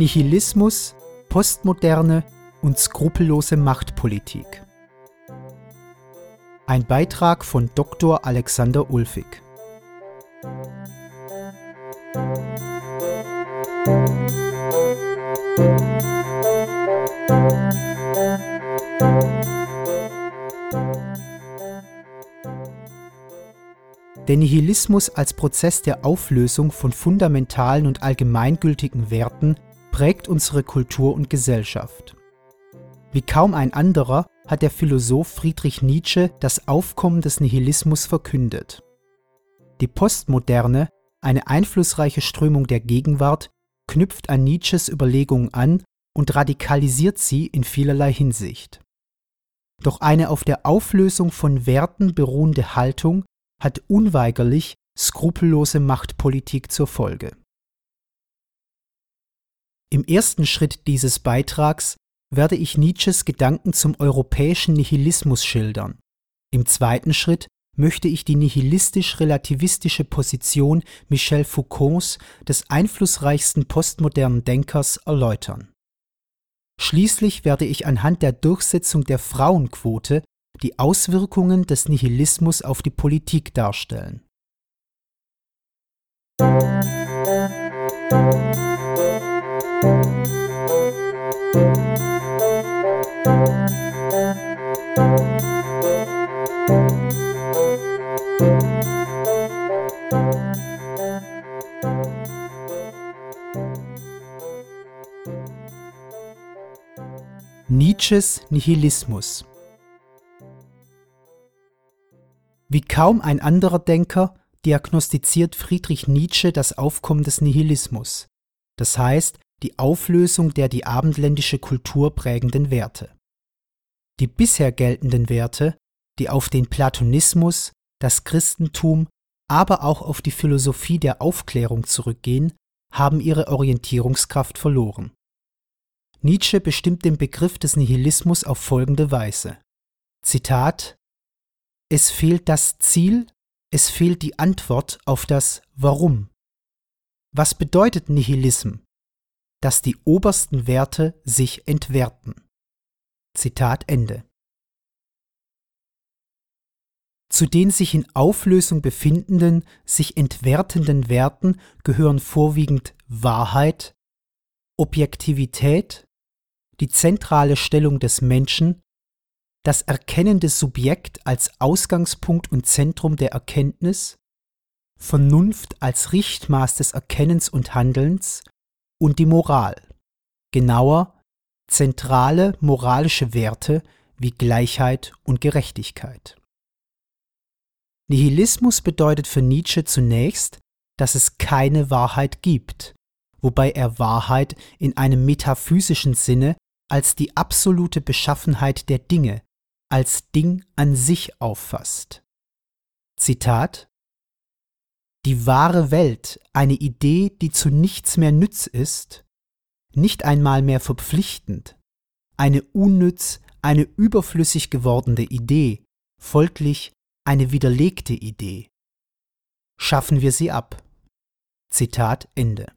Nihilismus, Postmoderne und skrupellose Machtpolitik. Ein Beitrag von Dr. Alexander Ulfig. Der Nihilismus als Prozess der Auflösung von fundamentalen und allgemeingültigen Werten prägt unsere Kultur und Gesellschaft. Wie kaum ein anderer hat der Philosoph Friedrich Nietzsche das Aufkommen des Nihilismus verkündet. Die Postmoderne, eine einflussreiche Strömung der Gegenwart, knüpft an Nietzsches Überlegungen an und radikalisiert sie in vielerlei Hinsicht. Doch eine auf der Auflösung von Werten beruhende Haltung hat unweigerlich skrupellose Machtpolitik zur Folge. Im ersten Schritt dieses Beitrags werde ich Nietzsches Gedanken zum europäischen Nihilismus schildern. Im zweiten Schritt möchte ich die nihilistisch-relativistische Position Michel Foucaults, des einflussreichsten postmodernen Denkers, erläutern. Schließlich werde ich anhand der Durchsetzung der Frauenquote die Auswirkungen des Nihilismus auf die Politik darstellen. Nietzsches Nihilismus. Wie kaum ein anderer Denker diagnostiziert Friedrich Nietzsche das Aufkommen des Nihilismus, das heißt die Auflösung der die abendländische Kultur prägenden Werte. Die bisher geltenden Werte, die auf den Platonismus, das Christentum, aber auch auf die Philosophie der Aufklärung zurückgehen, haben ihre Orientierungskraft verloren. Nietzsche bestimmt den Begriff des Nihilismus auf folgende Weise. Zitat Es fehlt das Ziel, es fehlt die Antwort auf das Warum. Was bedeutet Nihilism? Dass die obersten Werte sich entwerten. Zitat Ende. Zu den sich in Auflösung befindenden, sich entwertenden Werten gehören vorwiegend Wahrheit, Objektivität, die zentrale Stellung des Menschen, das erkennende Subjekt als Ausgangspunkt und Zentrum der Erkenntnis, Vernunft als Richtmaß des Erkennens und Handelns und die Moral, genauer zentrale moralische Werte wie Gleichheit und Gerechtigkeit. Nihilismus bedeutet für Nietzsche zunächst, dass es keine Wahrheit gibt, wobei er Wahrheit in einem metaphysischen Sinne als die absolute Beschaffenheit der Dinge, als Ding an sich auffasst. Zitat die wahre Welt eine Idee, die zu nichts mehr nütz ist, nicht einmal mehr verpflichtend, eine unnütz, eine überflüssig gewordene Idee, folglich eine widerlegte Idee. Schaffen wir sie ab. Zitat Ende.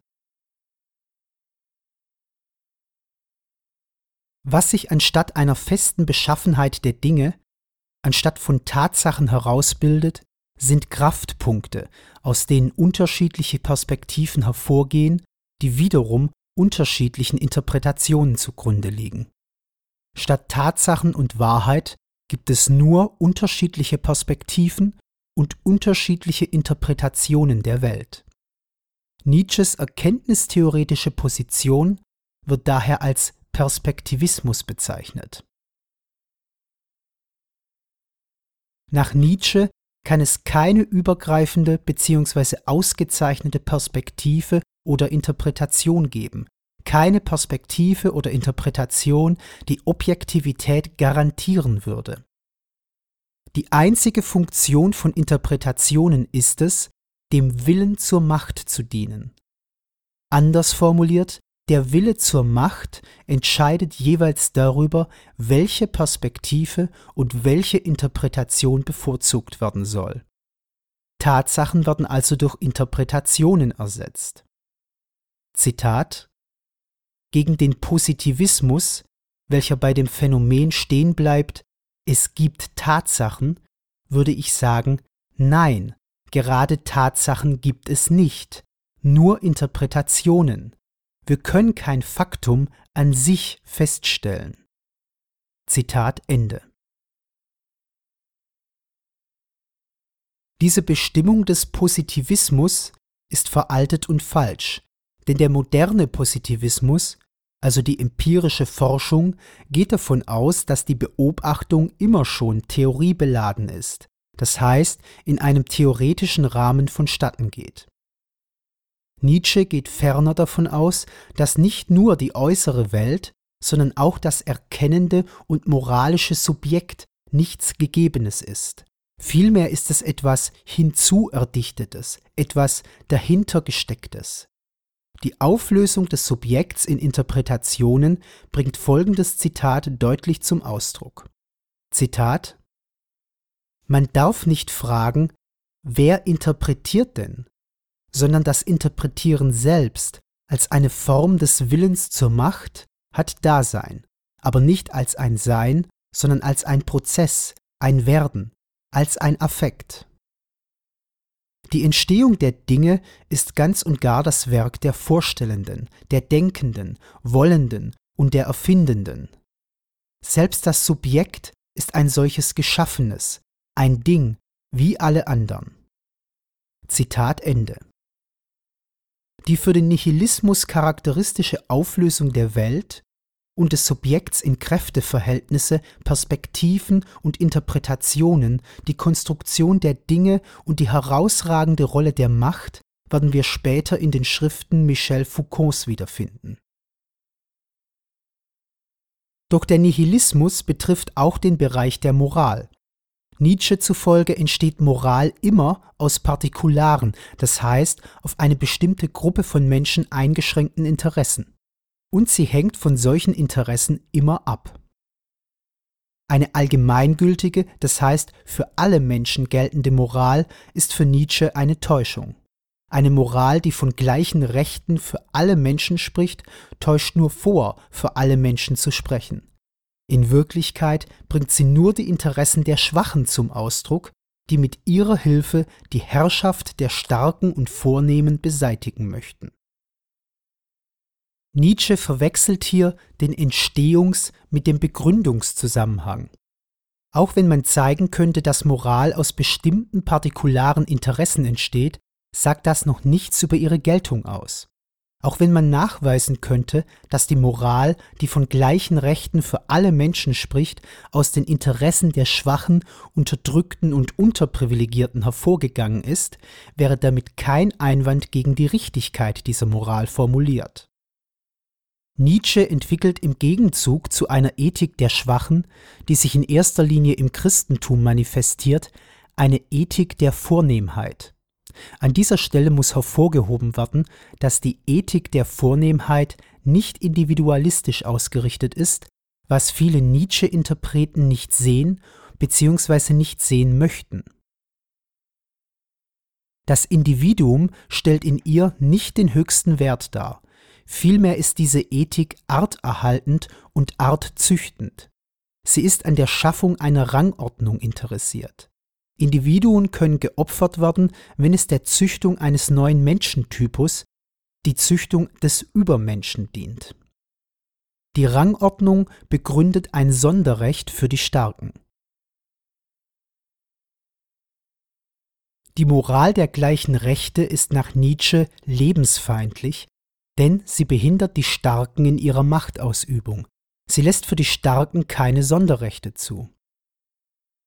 Was sich anstatt einer festen Beschaffenheit der Dinge, anstatt von Tatsachen herausbildet, sind Kraftpunkte, aus denen unterschiedliche Perspektiven hervorgehen, die wiederum unterschiedlichen Interpretationen zugrunde liegen. Statt Tatsachen und Wahrheit gibt es nur unterschiedliche Perspektiven und unterschiedliche Interpretationen der Welt. Nietzsches erkenntnistheoretische Position wird daher als Perspektivismus bezeichnet. Nach Nietzsche kann es keine übergreifende bzw. ausgezeichnete Perspektive oder Interpretation geben, keine Perspektive oder Interpretation die Objektivität garantieren würde. Die einzige Funktion von Interpretationen ist es, dem Willen zur Macht zu dienen. Anders formuliert, der Wille zur Macht entscheidet jeweils darüber, welche Perspektive und welche Interpretation bevorzugt werden soll. Tatsachen werden also durch Interpretationen ersetzt. Zitat Gegen den Positivismus, welcher bei dem Phänomen stehen bleibt, es gibt Tatsachen, würde ich sagen, nein, gerade Tatsachen gibt es nicht, nur Interpretationen. Wir können kein Faktum an sich feststellen. Zitat Ende. Diese Bestimmung des Positivismus ist veraltet und falsch, denn der moderne Positivismus, also die empirische Forschung, geht davon aus, dass die Beobachtung immer schon theoriebeladen ist, das heißt in einem theoretischen Rahmen vonstatten geht. Nietzsche geht ferner davon aus, dass nicht nur die äußere Welt, sondern auch das erkennende und moralische Subjekt nichts Gegebenes ist. Vielmehr ist es etwas Hinzuerdichtetes, etwas dahintergestecktes. Die Auflösung des Subjekts in Interpretationen bringt folgendes Zitat deutlich zum Ausdruck. Zitat Man darf nicht fragen, wer interpretiert denn, sondern das Interpretieren selbst als eine Form des Willens zur Macht hat Dasein, aber nicht als ein Sein, sondern als ein Prozess, ein Werden, als ein Affekt. Die Entstehung der Dinge ist ganz und gar das Werk der Vorstellenden, der Denkenden, Wollenden und der Erfindenden. Selbst das Subjekt ist ein solches Geschaffenes, ein Ding, wie alle anderen. Zitat Ende. Die für den Nihilismus charakteristische Auflösung der Welt und des Subjekts in Kräfteverhältnisse, Perspektiven und Interpretationen, die Konstruktion der Dinge und die herausragende Rolle der Macht werden wir später in den Schriften Michel Foucaults wiederfinden. Doch der Nihilismus betrifft auch den Bereich der Moral, Nietzsche zufolge entsteht Moral immer aus partikularen, das heißt auf eine bestimmte Gruppe von Menschen eingeschränkten Interessen. Und sie hängt von solchen Interessen immer ab. Eine allgemeingültige, das heißt für alle Menschen geltende Moral ist für Nietzsche eine Täuschung. Eine Moral, die von gleichen Rechten für alle Menschen spricht, täuscht nur vor, für alle Menschen zu sprechen. In Wirklichkeit bringt sie nur die Interessen der Schwachen zum Ausdruck, die mit ihrer Hilfe die Herrschaft der Starken und Vornehmen beseitigen möchten. Nietzsche verwechselt hier den Entstehungs- mit dem Begründungszusammenhang. Auch wenn man zeigen könnte, dass Moral aus bestimmten partikularen Interessen entsteht, sagt das noch nichts über ihre Geltung aus. Auch wenn man nachweisen könnte, dass die Moral, die von gleichen Rechten für alle Menschen spricht, aus den Interessen der Schwachen, Unterdrückten und Unterprivilegierten hervorgegangen ist, wäre damit kein Einwand gegen die Richtigkeit dieser Moral formuliert. Nietzsche entwickelt im Gegenzug zu einer Ethik der Schwachen, die sich in erster Linie im Christentum manifestiert, eine Ethik der Vornehmheit. An dieser Stelle muss hervorgehoben werden, dass die Ethik der Vornehmheit nicht individualistisch ausgerichtet ist, was viele Nietzsche-Interpreten nicht sehen bzw. nicht sehen möchten. Das Individuum stellt in ihr nicht den höchsten Wert dar, vielmehr ist diese Ethik arterhaltend und artzüchtend. Sie ist an der Schaffung einer Rangordnung interessiert. Individuen können geopfert werden, wenn es der Züchtung eines neuen Menschentypus, die Züchtung des Übermenschen dient. Die Rangordnung begründet ein Sonderrecht für die Starken. Die Moral der gleichen Rechte ist nach Nietzsche lebensfeindlich, denn sie behindert die Starken in ihrer Machtausübung. Sie lässt für die Starken keine Sonderrechte zu.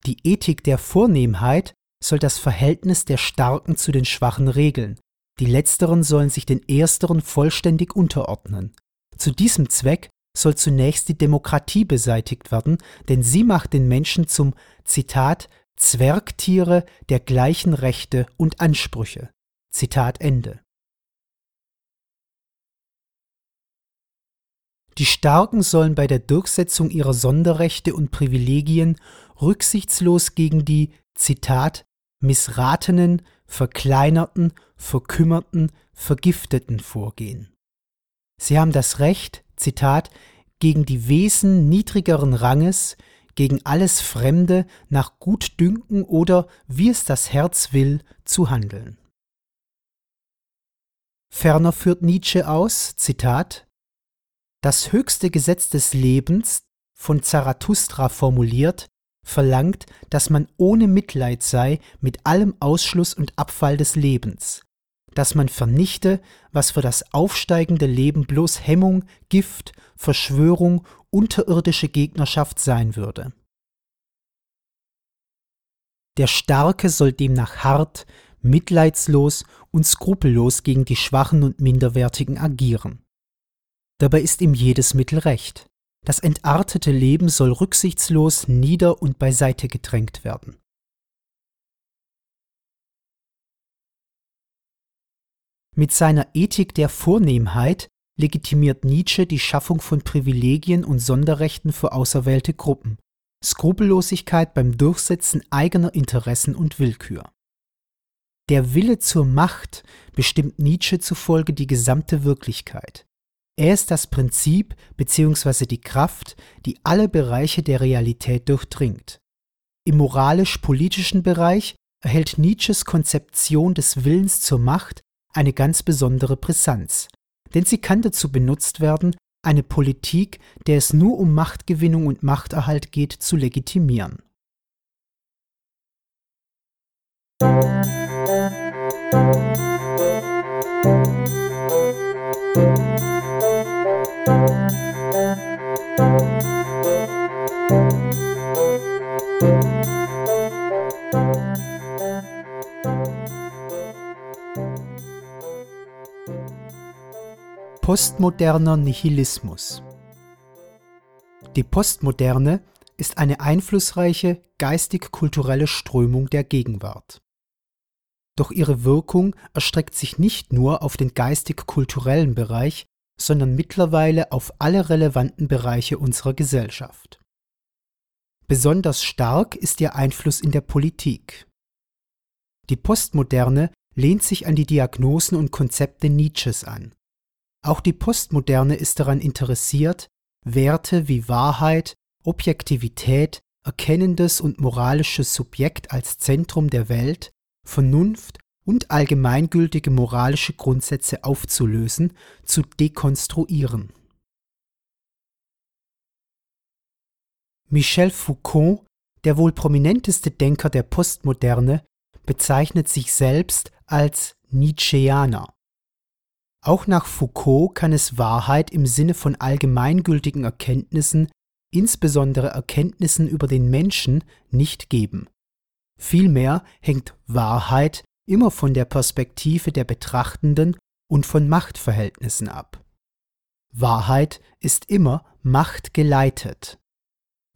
Die Ethik der Vornehmheit soll das Verhältnis der Starken zu den Schwachen regeln, die letzteren sollen sich den ersteren vollständig unterordnen. Zu diesem Zweck soll zunächst die Demokratie beseitigt werden, denn sie macht den Menschen zum, Zitat, Zwergtiere der gleichen Rechte und Ansprüche. Zitat Ende. Die Starken sollen bei der Durchsetzung ihrer Sonderrechte und Privilegien rücksichtslos gegen die, Zitat, missratenen, verkleinerten, verkümmerten, vergifteten vorgehen. Sie haben das Recht, Zitat, gegen die Wesen niedrigeren Ranges, gegen alles Fremde nach Gutdünken oder, wie es das Herz will, zu handeln. Ferner führt Nietzsche aus, Zitat, das höchste Gesetz des Lebens, von Zarathustra formuliert, verlangt, dass man ohne Mitleid sei mit allem Ausschluss und Abfall des Lebens, dass man vernichte, was für das aufsteigende Leben bloß Hemmung, Gift, Verschwörung, unterirdische Gegnerschaft sein würde. Der Starke soll demnach hart, mitleidslos und skrupellos gegen die Schwachen und Minderwertigen agieren. Dabei ist ihm jedes Mittel recht. Das entartete Leben soll rücksichtslos nieder und beiseite gedrängt werden. Mit seiner Ethik der Vornehmheit legitimiert Nietzsche die Schaffung von Privilegien und Sonderrechten für auserwählte Gruppen, Skrupellosigkeit beim Durchsetzen eigener Interessen und Willkür. Der Wille zur Macht bestimmt Nietzsche zufolge die gesamte Wirklichkeit. Er ist das Prinzip bzw. die Kraft, die alle Bereiche der Realität durchdringt. Im moralisch-politischen Bereich erhält Nietzsches Konzeption des Willens zur Macht eine ganz besondere Brisanz, denn sie kann dazu benutzt werden, eine Politik, der es nur um Machtgewinnung und Machterhalt geht, zu legitimieren. Postmoderner Nihilismus Die Postmoderne ist eine einflussreiche geistig-kulturelle Strömung der Gegenwart. Doch ihre Wirkung erstreckt sich nicht nur auf den geistig-kulturellen Bereich, sondern mittlerweile auf alle relevanten Bereiche unserer Gesellschaft. Besonders stark ist ihr Einfluss in der Politik. Die Postmoderne lehnt sich an die Diagnosen und Konzepte Nietzsches an. Auch die Postmoderne ist daran interessiert, Werte wie Wahrheit, Objektivität, erkennendes und moralisches Subjekt als Zentrum der Welt, Vernunft und allgemeingültige moralische Grundsätze aufzulösen, zu dekonstruieren. Michel Foucault, der wohl prominenteste Denker der Postmoderne, bezeichnet sich selbst als Nietzscheaner. Auch nach Foucault kann es Wahrheit im Sinne von allgemeingültigen Erkenntnissen, insbesondere Erkenntnissen über den Menschen, nicht geben. Vielmehr hängt Wahrheit immer von der Perspektive der Betrachtenden und von Machtverhältnissen ab. Wahrheit ist immer machtgeleitet.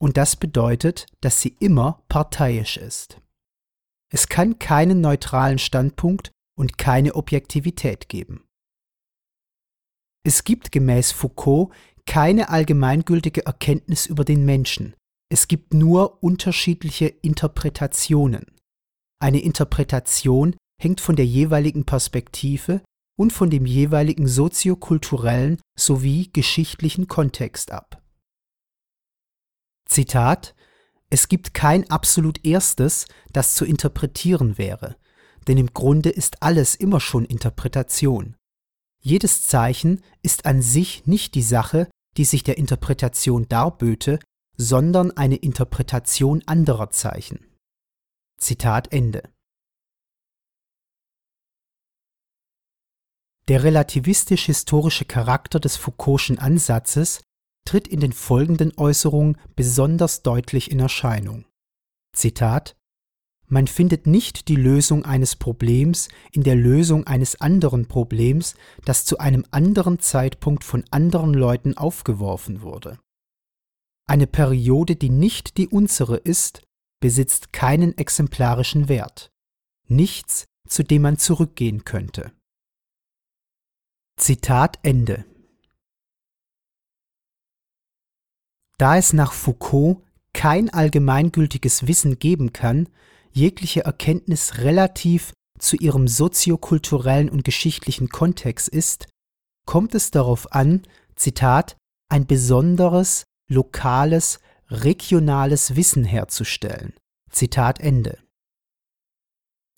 Und das bedeutet, dass sie immer parteiisch ist. Es kann keinen neutralen Standpunkt und keine Objektivität geben. Es gibt gemäß Foucault keine allgemeingültige Erkenntnis über den Menschen. Es gibt nur unterschiedliche Interpretationen. Eine Interpretation hängt von der jeweiligen Perspektive und von dem jeweiligen soziokulturellen sowie geschichtlichen Kontext ab. Zitat Es gibt kein absolut Erstes, das zu interpretieren wäre, denn im Grunde ist alles immer schon Interpretation. Jedes Zeichen ist an sich nicht die Sache, die sich der Interpretation darböte, sondern eine Interpretation anderer Zeichen. Zitat Ende. Der relativistisch-historische Charakter des Foucault'schen Ansatzes tritt in den folgenden Äußerungen besonders deutlich in Erscheinung. Zitat man findet nicht die Lösung eines Problems in der Lösung eines anderen Problems, das zu einem anderen Zeitpunkt von anderen Leuten aufgeworfen wurde. Eine Periode, die nicht die unsere ist, besitzt keinen exemplarischen Wert, nichts, zu dem man zurückgehen könnte. Zitat Ende. Da es nach Foucault kein allgemeingültiges Wissen geben kann, jegliche Erkenntnis relativ zu ihrem soziokulturellen und geschichtlichen Kontext ist, kommt es darauf an, Zitat, ein besonderes, lokales, regionales Wissen herzustellen. Zitat Ende.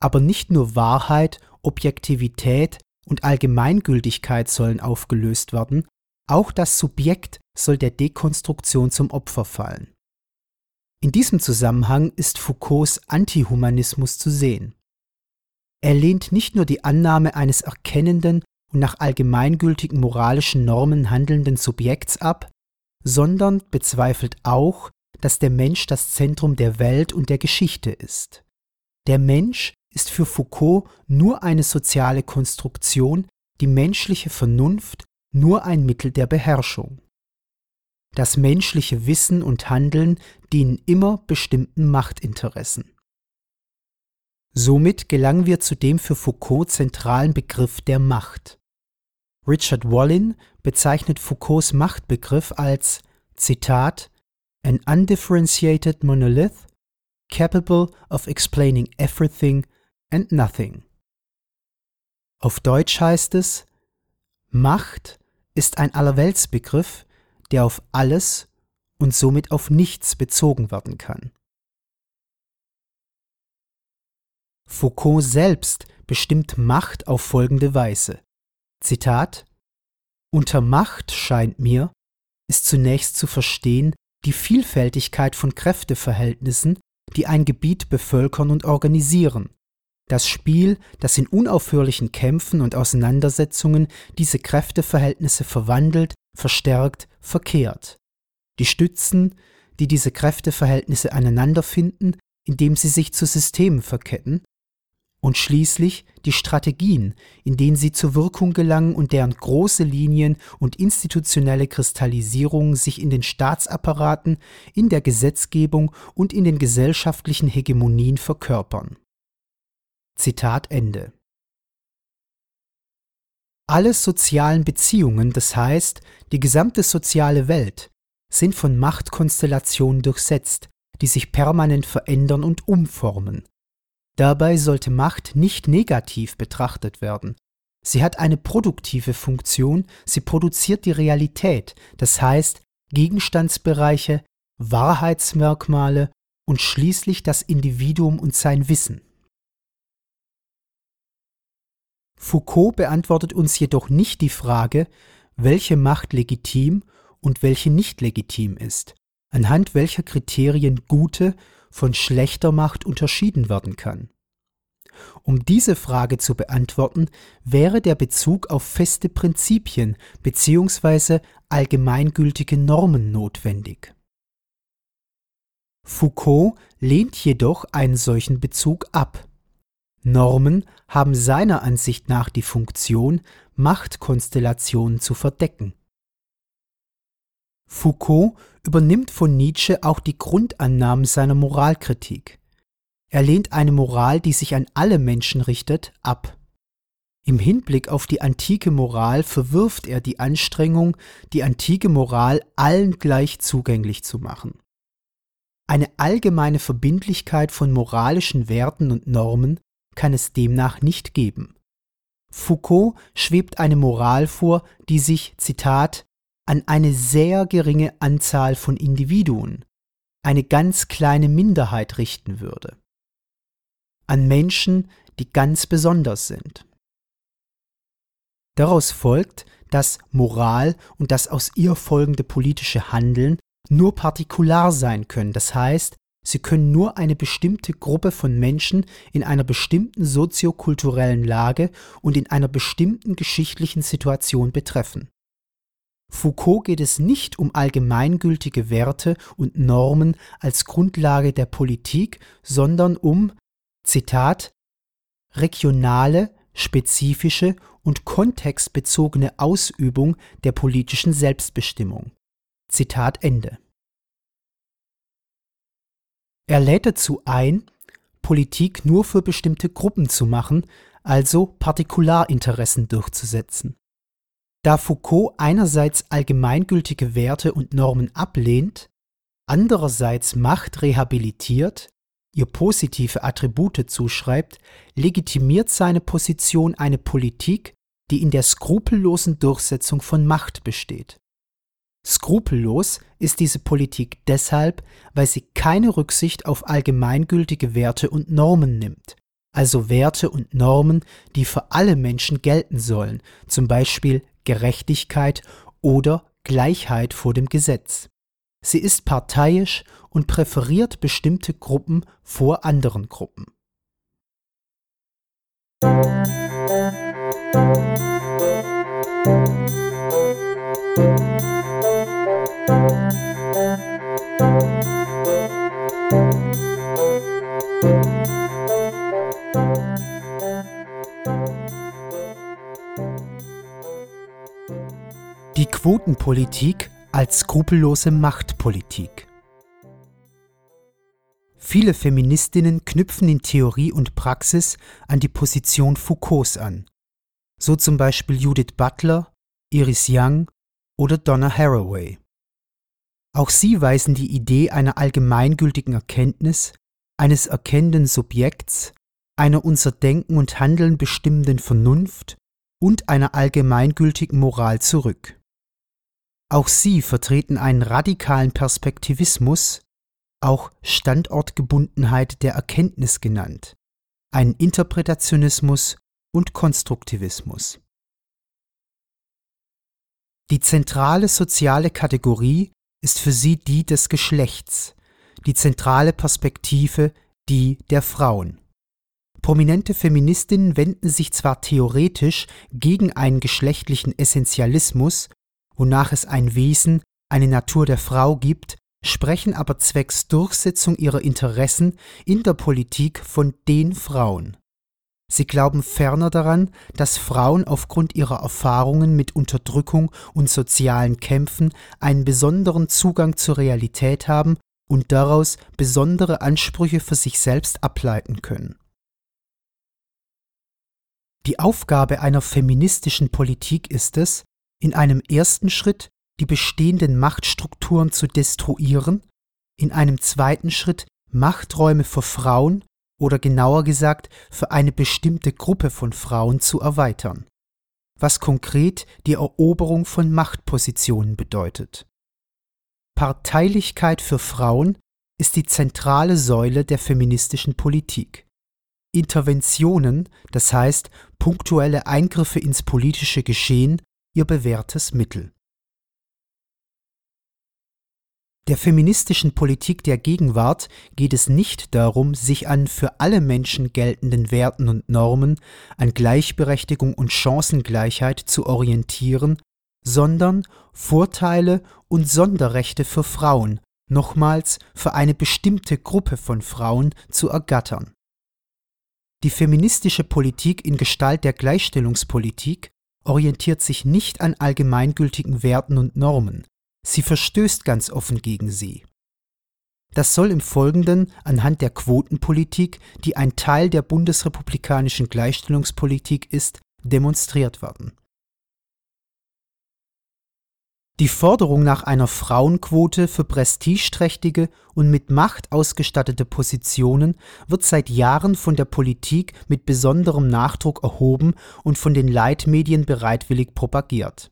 Aber nicht nur Wahrheit, Objektivität und Allgemeingültigkeit sollen aufgelöst werden, auch das Subjekt soll der Dekonstruktion zum Opfer fallen. In diesem Zusammenhang ist Foucaults Antihumanismus zu sehen. Er lehnt nicht nur die Annahme eines erkennenden und nach allgemeingültigen moralischen Normen handelnden Subjekts ab, sondern bezweifelt auch, dass der Mensch das Zentrum der Welt und der Geschichte ist. Der Mensch ist für Foucault nur eine soziale Konstruktion, die menschliche Vernunft nur ein Mittel der Beherrschung. Das menschliche Wissen und Handeln dienen immer bestimmten Machtinteressen. Somit gelangen wir zu dem für Foucault zentralen Begriff der Macht. Richard Wallin bezeichnet Foucaults Machtbegriff als Zitat an undifferentiated monolith capable of explaining everything and nothing. Auf Deutsch heißt es Macht ist ein Allerweltsbegriff, der auf alles und somit auf nichts bezogen werden kann. Foucault selbst bestimmt Macht auf folgende Weise. Zitat Unter Macht scheint mir, ist zunächst zu verstehen die Vielfältigkeit von Kräfteverhältnissen, die ein Gebiet bevölkern und organisieren, das Spiel, das in unaufhörlichen Kämpfen und Auseinandersetzungen diese Kräfteverhältnisse verwandelt, verstärkt, verkehrt. Die Stützen, die diese Kräfteverhältnisse aneinander finden, indem sie sich zu Systemen verketten, und schließlich die Strategien, in denen sie zur Wirkung gelangen und deren große Linien und institutionelle Kristallisierungen sich in den Staatsapparaten, in der Gesetzgebung und in den gesellschaftlichen Hegemonien verkörpern. Zitat Ende. Alle sozialen Beziehungen, das heißt die gesamte soziale Welt, sind von Machtkonstellationen durchsetzt, die sich permanent verändern und umformen. Dabei sollte Macht nicht negativ betrachtet werden. Sie hat eine produktive Funktion, sie produziert die Realität, das heißt Gegenstandsbereiche, Wahrheitsmerkmale und schließlich das Individuum und sein Wissen. Foucault beantwortet uns jedoch nicht die Frage, welche Macht legitim und welche nicht legitim ist, anhand welcher Kriterien gute von schlechter Macht unterschieden werden kann. Um diese Frage zu beantworten, wäre der Bezug auf feste Prinzipien bzw. allgemeingültige Normen notwendig. Foucault lehnt jedoch einen solchen Bezug ab. Normen haben seiner Ansicht nach die Funktion, Machtkonstellationen zu verdecken. Foucault übernimmt von Nietzsche auch die Grundannahmen seiner Moralkritik. Er lehnt eine Moral, die sich an alle Menschen richtet, ab. Im Hinblick auf die antike Moral verwirft er die Anstrengung, die antike Moral allen gleich zugänglich zu machen. Eine allgemeine Verbindlichkeit von moralischen Werten und Normen kann es demnach nicht geben. Foucault schwebt eine Moral vor, die sich, Zitat, an eine sehr geringe Anzahl von Individuen, eine ganz kleine Minderheit richten würde. An Menschen, die ganz besonders sind. Daraus folgt, dass Moral und das aus ihr folgende politische Handeln nur partikular sein können, das heißt, Sie können nur eine bestimmte Gruppe von Menschen in einer bestimmten soziokulturellen Lage und in einer bestimmten geschichtlichen Situation betreffen. Foucault geht es nicht um allgemeingültige Werte und Normen als Grundlage der Politik, sondern um, Zitat regionale, spezifische und kontextbezogene Ausübung der politischen Selbstbestimmung. Zitat Ende. Er lädt dazu ein, Politik nur für bestimmte Gruppen zu machen, also Partikularinteressen durchzusetzen. Da Foucault einerseits allgemeingültige Werte und Normen ablehnt, andererseits Macht rehabilitiert, ihr positive Attribute zuschreibt, legitimiert seine Position eine Politik, die in der skrupellosen Durchsetzung von Macht besteht. Skrupellos ist diese Politik deshalb, weil sie keine Rücksicht auf allgemeingültige Werte und Normen nimmt, also Werte und Normen, die für alle Menschen gelten sollen, zum Beispiel Gerechtigkeit oder Gleichheit vor dem Gesetz. Sie ist parteiisch und präferiert bestimmte Gruppen vor anderen Gruppen. Die Quotenpolitik als skrupellose Machtpolitik. Viele Feministinnen knüpfen in Theorie und Praxis an die Position Foucaults an, so zum Beispiel Judith Butler, Iris Young oder Donna Haraway. Auch sie weisen die Idee einer allgemeingültigen Erkenntnis, eines erkennenden Subjekts, einer unser Denken und Handeln bestimmenden Vernunft und einer allgemeingültigen Moral zurück. Auch sie vertreten einen radikalen Perspektivismus, auch Standortgebundenheit der Erkenntnis genannt, einen Interpretationismus und Konstruktivismus. Die zentrale soziale Kategorie ist für sie die des Geschlechts, die zentrale Perspektive die der Frauen. Prominente Feministinnen wenden sich zwar theoretisch gegen einen geschlechtlichen Essentialismus wonach es ein Wesen, eine Natur der Frau gibt, sprechen aber zwecks Durchsetzung ihrer Interessen in der Politik von den Frauen. Sie glauben ferner daran, dass Frauen aufgrund ihrer Erfahrungen mit Unterdrückung und sozialen Kämpfen einen besonderen Zugang zur Realität haben und daraus besondere Ansprüche für sich selbst ableiten können. Die Aufgabe einer feministischen Politik ist es, in einem ersten Schritt die bestehenden Machtstrukturen zu destruieren, in einem zweiten Schritt Machträume für Frauen oder genauer gesagt für eine bestimmte Gruppe von Frauen zu erweitern, was konkret die Eroberung von Machtpositionen bedeutet. Parteilichkeit für Frauen ist die zentrale Säule der feministischen Politik. Interventionen, das heißt punktuelle Eingriffe ins politische Geschehen, ihr bewährtes Mittel. Der feministischen Politik der Gegenwart geht es nicht darum, sich an für alle Menschen geltenden Werten und Normen, an Gleichberechtigung und Chancengleichheit zu orientieren, sondern Vorteile und Sonderrechte für Frauen, nochmals für eine bestimmte Gruppe von Frauen zu ergattern. Die feministische Politik in Gestalt der Gleichstellungspolitik orientiert sich nicht an allgemeingültigen Werten und Normen, sie verstößt ganz offen gegen sie. Das soll im Folgenden anhand der Quotenpolitik, die ein Teil der bundesrepublikanischen Gleichstellungspolitik ist, demonstriert werden. Die Forderung nach einer Frauenquote für prestigeträchtige und mit Macht ausgestattete Positionen wird seit Jahren von der Politik mit besonderem Nachdruck erhoben und von den Leitmedien bereitwillig propagiert.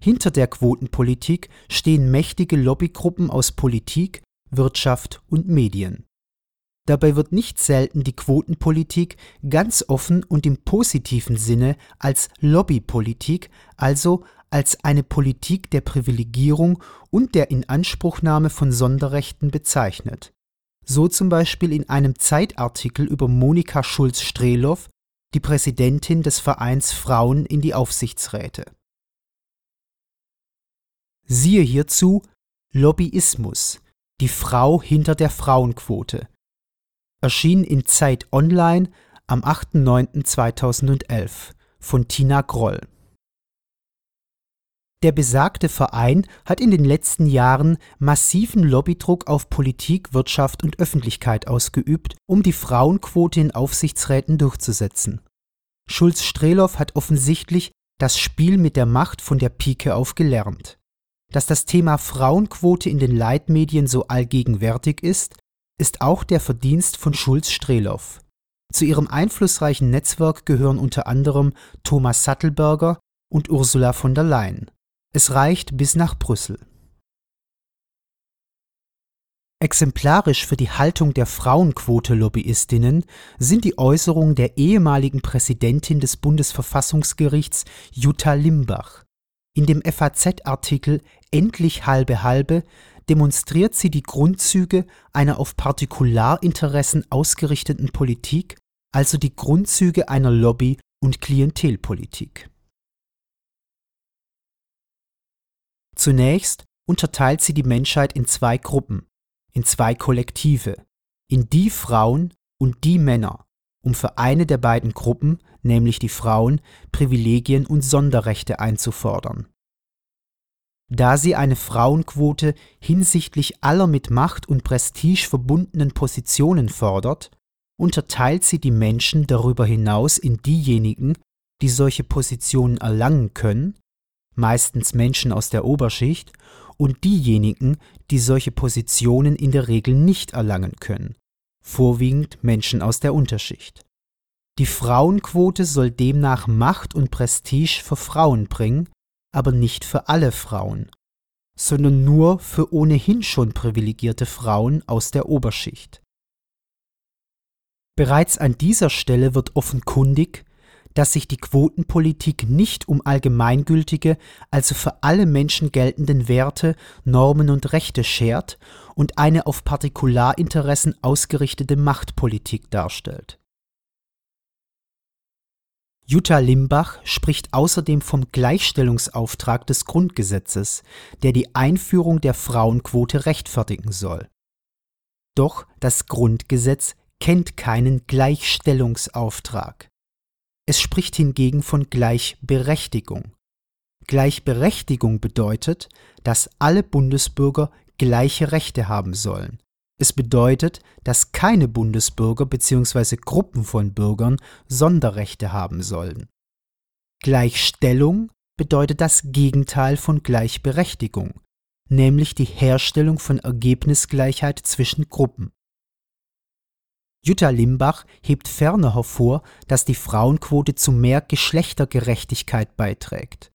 Hinter der Quotenpolitik stehen mächtige Lobbygruppen aus Politik, Wirtschaft und Medien. Dabei wird nicht selten die Quotenpolitik ganz offen und im positiven Sinne als Lobbypolitik, also als eine Politik der Privilegierung und der Inanspruchnahme von Sonderrechten bezeichnet. So zum Beispiel in einem Zeitartikel über Monika Schulz-Strelow, die Präsidentin des Vereins Frauen in die Aufsichtsräte. Siehe hierzu Lobbyismus, die Frau hinter der Frauenquote. erschien in Zeit Online am 8.9.2011 von Tina Groll. Der besagte Verein hat in den letzten Jahren massiven Lobbydruck auf Politik, Wirtschaft und Öffentlichkeit ausgeübt, um die Frauenquote in Aufsichtsräten durchzusetzen. Schulz-Strelow hat offensichtlich das Spiel mit der Macht von der Pike auf gelernt. Dass das Thema Frauenquote in den Leitmedien so allgegenwärtig ist, ist auch der Verdienst von Schulz-Strelow. Zu ihrem einflussreichen Netzwerk gehören unter anderem Thomas Sattelberger und Ursula von der Leyen. Es reicht bis nach Brüssel. Exemplarisch für die Haltung der Frauenquote-Lobbyistinnen sind die Äußerungen der ehemaligen Präsidentin des Bundesverfassungsgerichts Jutta Limbach. In dem FAZ-Artikel Endlich halbe halbe demonstriert sie die Grundzüge einer auf Partikularinteressen ausgerichteten Politik, also die Grundzüge einer Lobby- und Klientelpolitik. Zunächst unterteilt sie die Menschheit in zwei Gruppen, in zwei Kollektive, in die Frauen und die Männer, um für eine der beiden Gruppen, nämlich die Frauen, Privilegien und Sonderrechte einzufordern. Da sie eine Frauenquote hinsichtlich aller mit Macht und Prestige verbundenen Positionen fordert, unterteilt sie die Menschen darüber hinaus in diejenigen, die solche Positionen erlangen können meistens Menschen aus der Oberschicht, und diejenigen, die solche Positionen in der Regel nicht erlangen können, vorwiegend Menschen aus der Unterschicht. Die Frauenquote soll demnach Macht und Prestige für Frauen bringen, aber nicht für alle Frauen, sondern nur für ohnehin schon privilegierte Frauen aus der Oberschicht. Bereits an dieser Stelle wird offenkundig, dass sich die Quotenpolitik nicht um allgemeingültige, also für alle Menschen geltenden Werte, Normen und Rechte schert und eine auf Partikularinteressen ausgerichtete Machtpolitik darstellt. Jutta Limbach spricht außerdem vom Gleichstellungsauftrag des Grundgesetzes, der die Einführung der Frauenquote rechtfertigen soll. Doch das Grundgesetz kennt keinen Gleichstellungsauftrag. Es spricht hingegen von Gleichberechtigung. Gleichberechtigung bedeutet, dass alle Bundesbürger gleiche Rechte haben sollen. Es bedeutet, dass keine Bundesbürger bzw. Gruppen von Bürgern Sonderrechte haben sollen. Gleichstellung bedeutet das Gegenteil von Gleichberechtigung, nämlich die Herstellung von Ergebnisgleichheit zwischen Gruppen. Jutta Limbach hebt ferner hervor, dass die Frauenquote zu mehr Geschlechtergerechtigkeit beiträgt.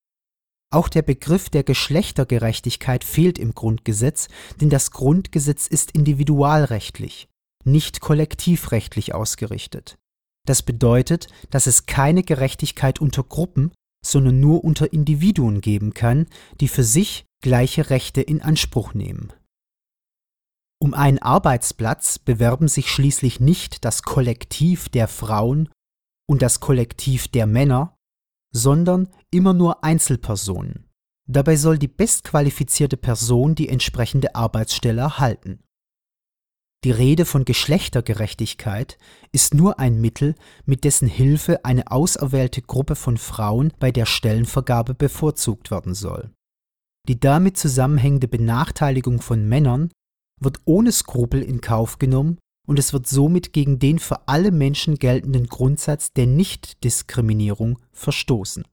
Auch der Begriff der Geschlechtergerechtigkeit fehlt im Grundgesetz, denn das Grundgesetz ist individualrechtlich, nicht kollektivrechtlich ausgerichtet. Das bedeutet, dass es keine Gerechtigkeit unter Gruppen, sondern nur unter Individuen geben kann, die für sich gleiche Rechte in Anspruch nehmen. Um einen Arbeitsplatz bewerben sich schließlich nicht das Kollektiv der Frauen und das Kollektiv der Männer, sondern immer nur Einzelpersonen. Dabei soll die bestqualifizierte Person die entsprechende Arbeitsstelle erhalten. Die Rede von Geschlechtergerechtigkeit ist nur ein Mittel, mit dessen Hilfe eine auserwählte Gruppe von Frauen bei der Stellenvergabe bevorzugt werden soll. Die damit zusammenhängende Benachteiligung von Männern wird ohne Skrupel in Kauf genommen und es wird somit gegen den für alle Menschen geltenden Grundsatz der Nichtdiskriminierung verstoßen.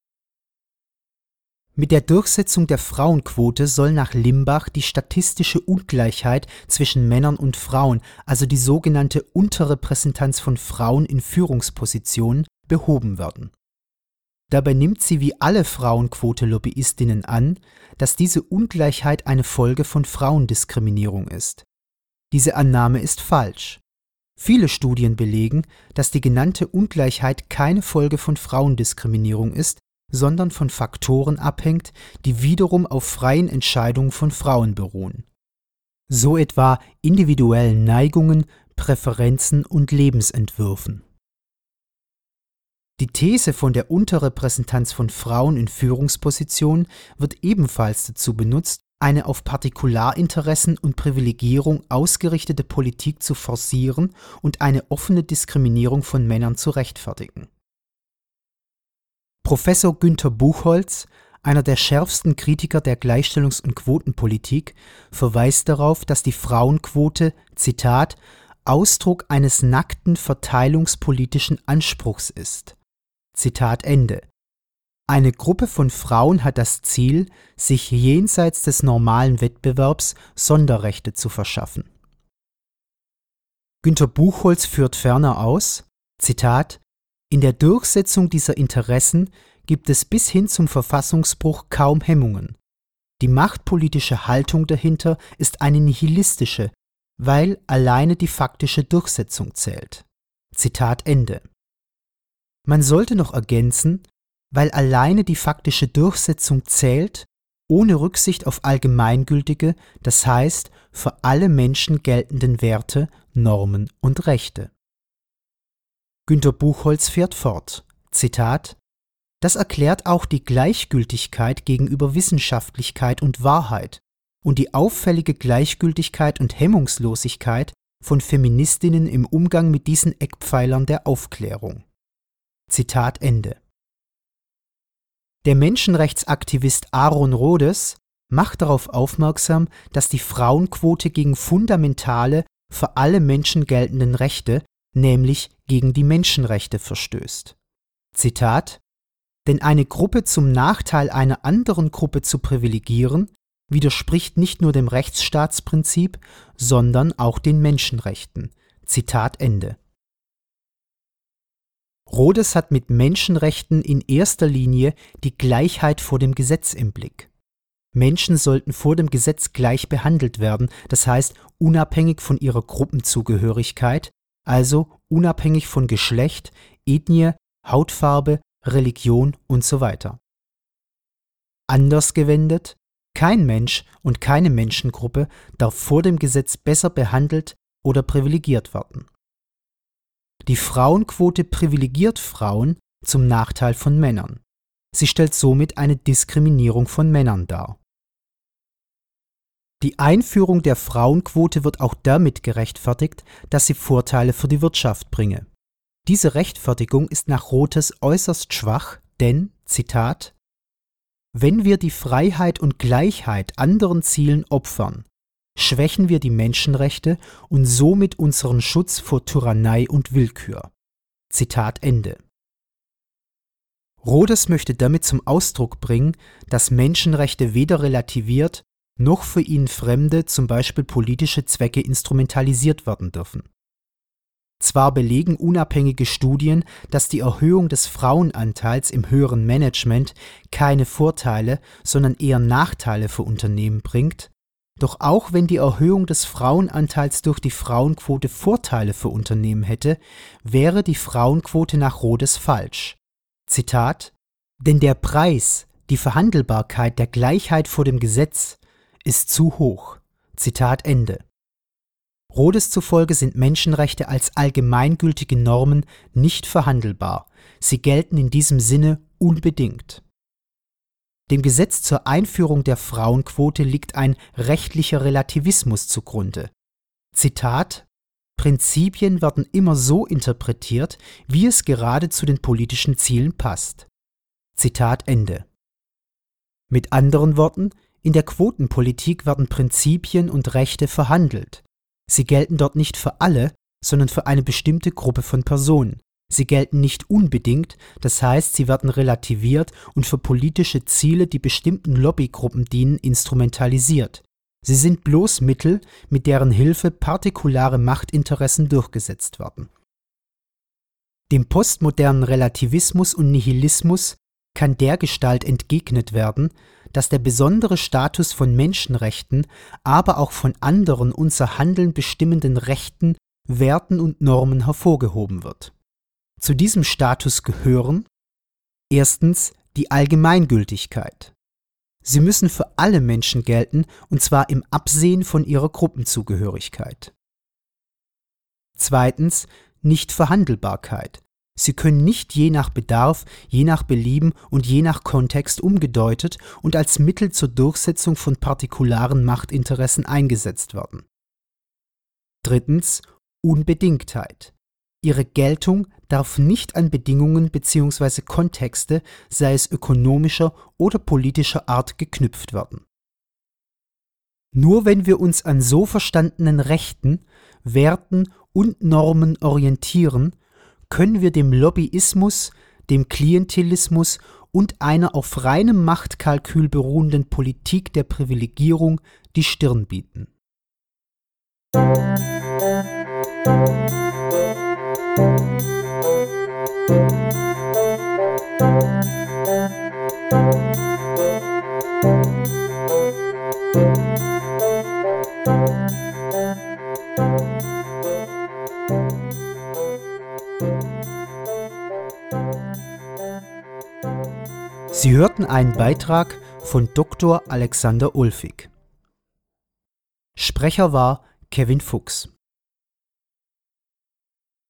Mit der Durchsetzung der Frauenquote soll nach Limbach die statistische Ungleichheit zwischen Männern und Frauen, also die sogenannte Unterrepräsentanz von Frauen in Führungspositionen, behoben werden. Dabei nimmt sie wie alle Frauenquote-Lobbyistinnen an, dass diese Ungleichheit eine Folge von Frauendiskriminierung ist. Diese Annahme ist falsch. Viele Studien belegen, dass die genannte Ungleichheit keine Folge von Frauendiskriminierung ist, sondern von Faktoren abhängt, die wiederum auf freien Entscheidungen von Frauen beruhen. So etwa individuellen Neigungen, Präferenzen und Lebensentwürfen. Die These von der Unterrepräsentanz von Frauen in Führungspositionen wird ebenfalls dazu benutzt, eine auf Partikularinteressen und Privilegierung ausgerichtete Politik zu forcieren und eine offene Diskriminierung von Männern zu rechtfertigen. Professor Günter Buchholz, einer der schärfsten Kritiker der Gleichstellungs- und Quotenpolitik, verweist darauf, dass die Frauenquote, Zitat, Ausdruck eines nackten verteilungspolitischen Anspruchs ist. Zitat Ende. Eine Gruppe von Frauen hat das Ziel, sich jenseits des normalen Wettbewerbs Sonderrechte zu verschaffen. Günter Buchholz führt ferner aus, Zitat, in der Durchsetzung dieser Interessen gibt es bis hin zum Verfassungsbruch kaum Hemmungen. Die machtpolitische Haltung dahinter ist eine nihilistische, weil alleine die faktische Durchsetzung zählt. Zitat Ende. Man sollte noch ergänzen, weil alleine die faktische Durchsetzung zählt, ohne Rücksicht auf allgemeingültige, das heißt für alle Menschen geltenden Werte, Normen und Rechte. Günter Buchholz fährt fort. Zitat Das erklärt auch die Gleichgültigkeit gegenüber Wissenschaftlichkeit und Wahrheit und die auffällige Gleichgültigkeit und Hemmungslosigkeit von Feministinnen im Umgang mit diesen Eckpfeilern der Aufklärung. Zitat Ende. Der Menschenrechtsaktivist Aaron Rhodes macht darauf aufmerksam, dass die Frauenquote gegen fundamentale, für alle Menschen geltenden Rechte, nämlich gegen die Menschenrechte verstößt. Zitat Denn eine Gruppe zum Nachteil einer anderen Gruppe zu privilegieren, widerspricht nicht nur dem Rechtsstaatsprinzip, sondern auch den Menschenrechten. Zitat Ende. Rhodes hat mit Menschenrechten in erster Linie die Gleichheit vor dem Gesetz im Blick. Menschen sollten vor dem Gesetz gleich behandelt werden, das heißt unabhängig von ihrer Gruppenzugehörigkeit, also unabhängig von Geschlecht, Ethnie, Hautfarbe, Religion und so weiter. Anders gewendet, kein Mensch und keine Menschengruppe darf vor dem Gesetz besser behandelt oder privilegiert werden. Die Frauenquote privilegiert Frauen zum Nachteil von Männern. Sie stellt somit eine Diskriminierung von Männern dar. Die Einführung der Frauenquote wird auch damit gerechtfertigt, dass sie Vorteile für die Wirtschaft bringe. Diese Rechtfertigung ist nach Rothes äußerst schwach, denn, Zitat, wenn wir die Freiheit und Gleichheit anderen Zielen opfern, schwächen wir die Menschenrechte und somit unseren Schutz vor Tyrannei und Willkür. Zitat Ende. Rhodes möchte damit zum Ausdruck bringen, dass Menschenrechte weder relativiert noch für ihn fremde, zum Beispiel politische Zwecke instrumentalisiert werden dürfen. Zwar belegen unabhängige Studien, dass die Erhöhung des Frauenanteils im höheren Management keine Vorteile, sondern eher Nachteile für Unternehmen bringt, doch auch wenn die Erhöhung des Frauenanteils durch die Frauenquote Vorteile für Unternehmen hätte, wäre die Frauenquote nach Rhodes falsch. Zitat Denn der Preis, die Verhandelbarkeit der Gleichheit vor dem Gesetz ist zu hoch. Zitat Ende. Rhodes zufolge sind Menschenrechte als allgemeingültige Normen nicht verhandelbar. Sie gelten in diesem Sinne unbedingt. Dem Gesetz zur Einführung der Frauenquote liegt ein rechtlicher Relativismus zugrunde. Zitat Prinzipien werden immer so interpretiert, wie es gerade zu den politischen Zielen passt. Zitat Ende. Mit anderen Worten, in der Quotenpolitik werden Prinzipien und Rechte verhandelt. Sie gelten dort nicht für alle, sondern für eine bestimmte Gruppe von Personen. Sie gelten nicht unbedingt, das heißt, sie werden relativiert und für politische Ziele, die bestimmten Lobbygruppen dienen, instrumentalisiert. Sie sind bloß Mittel, mit deren Hilfe partikulare Machtinteressen durchgesetzt werden. Dem postmodernen Relativismus und Nihilismus kann dergestalt entgegnet werden, dass der besondere Status von Menschenrechten, aber auch von anderen unser Handeln bestimmenden Rechten, Werten und Normen hervorgehoben wird. Zu diesem Status gehören erstens die Allgemeingültigkeit. Sie müssen für alle Menschen gelten, und zwar im Absehen von ihrer Gruppenzugehörigkeit. Zweitens Nichtverhandelbarkeit. Sie können nicht je nach Bedarf, je nach Belieben und je nach Kontext umgedeutet und als Mittel zur Durchsetzung von partikularen Machtinteressen eingesetzt werden. Drittens Unbedingtheit. Ihre Geltung darf nicht an Bedingungen bzw. Kontexte, sei es ökonomischer oder politischer Art, geknüpft werden. Nur wenn wir uns an so verstandenen Rechten, Werten und Normen orientieren, können wir dem Lobbyismus, dem Klientelismus und einer auf reinem Machtkalkül beruhenden Politik der Privilegierung die Stirn bieten. Sie hörten einen Beitrag von Dr. Alexander Ulfig. Sprecher war Kevin Fuchs.